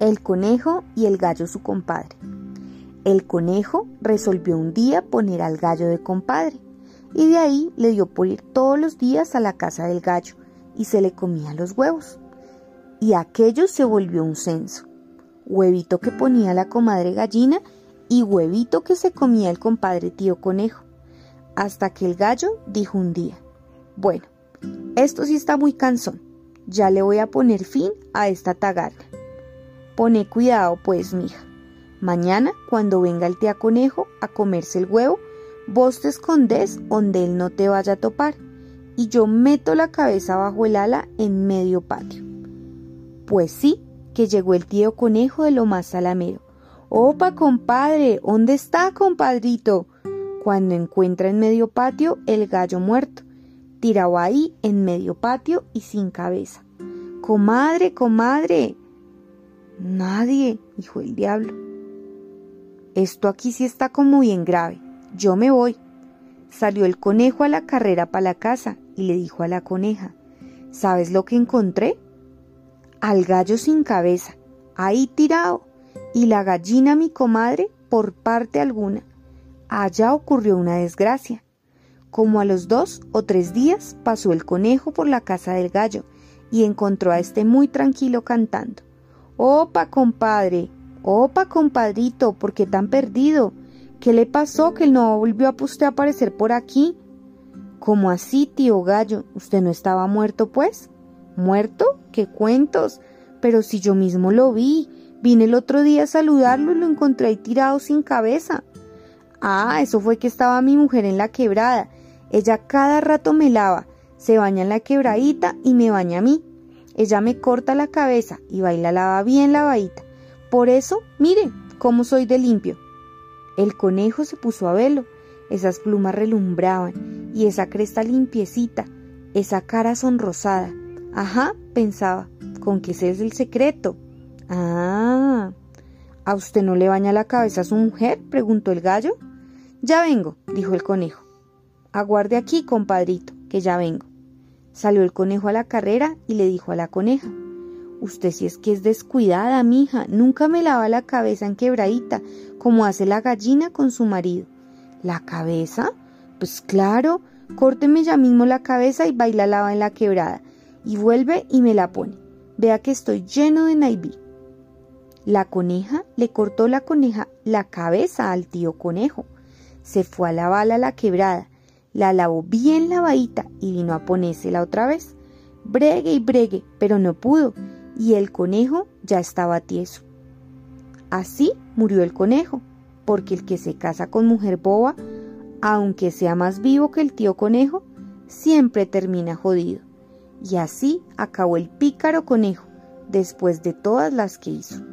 El conejo y el gallo su compadre. El conejo resolvió un día poner al gallo de compadre y de ahí le dio por ir todos los días a la casa del gallo y se le comía los huevos. Y aquello se volvió un censo. Huevito que ponía la comadre gallina y huevito que se comía el compadre tío conejo. Hasta que el gallo dijo un día, bueno, esto sí está muy cansón, ya le voy a poner fin a esta tagarna. Pone cuidado pues, mija. Mañana, cuando venga el tía conejo a comerse el huevo, vos te escondes donde él no te vaya a topar y yo meto la cabeza bajo el ala en medio patio. Pues sí, que llegó el tío conejo de lo más salamero. Opa, compadre, ¿dónde está, compadrito? Cuando encuentra en medio patio el gallo muerto, tirado ahí en medio patio y sin cabeza. Comadre, comadre. Nadie, dijo el diablo. Esto aquí sí está como bien grave. Yo me voy. Salió el conejo a la carrera para la casa y le dijo a la coneja, ¿sabes lo que encontré? Al gallo sin cabeza, ahí tirado, y la gallina mi comadre por parte alguna. Allá ocurrió una desgracia. Como a los dos o tres días pasó el conejo por la casa del gallo y encontró a este muy tranquilo cantando. Opa, compadre, opa, compadrito, ¿por qué tan perdido? ¿Qué le pasó que no volvió a usted a aparecer por aquí? ¿Cómo así, tío gallo? ¿Usted no estaba muerto, pues? ¿Muerto? ¿Qué cuentos? Pero si yo mismo lo vi. Vine el otro día a saludarlo y lo encontré ahí tirado sin cabeza. Ah, eso fue que estaba mi mujer en la quebrada. Ella cada rato me lava, se baña en la quebradita y me baña a mí. Ella me corta la cabeza y baila lava bien lavadita. Por eso, mire cómo soy de limpio. El conejo se puso a verlo. Esas plumas relumbraban y esa cresta limpiecita, esa cara sonrosada. Ajá, pensaba, ¿con qué ese es el secreto? Ah, ¿a usted no le baña la cabeza a su mujer? preguntó el gallo. Ya vengo, dijo el conejo. Aguarde aquí, compadrito, que ya vengo. Salió el conejo a la carrera y le dijo a la coneja. Usted si es que es descuidada, mija, nunca me lava la cabeza en quebradita, como hace la gallina con su marido. ¿La cabeza? Pues claro, córteme ya mismo la cabeza y baila lava en la quebrada, y vuelve y me la pone. Vea que estoy lleno de naibí. La coneja le cortó la coneja la cabeza al tío conejo. Se fue a lavarla a la quebrada, la lavó bien lavadita y vino a ponérsela otra vez. Bregue y bregue, pero no pudo, y el conejo ya estaba tieso. Así murió el conejo, porque el que se casa con mujer boba, aunque sea más vivo que el tío conejo, siempre termina jodido. Y así acabó el pícaro conejo, después de todas las que hizo.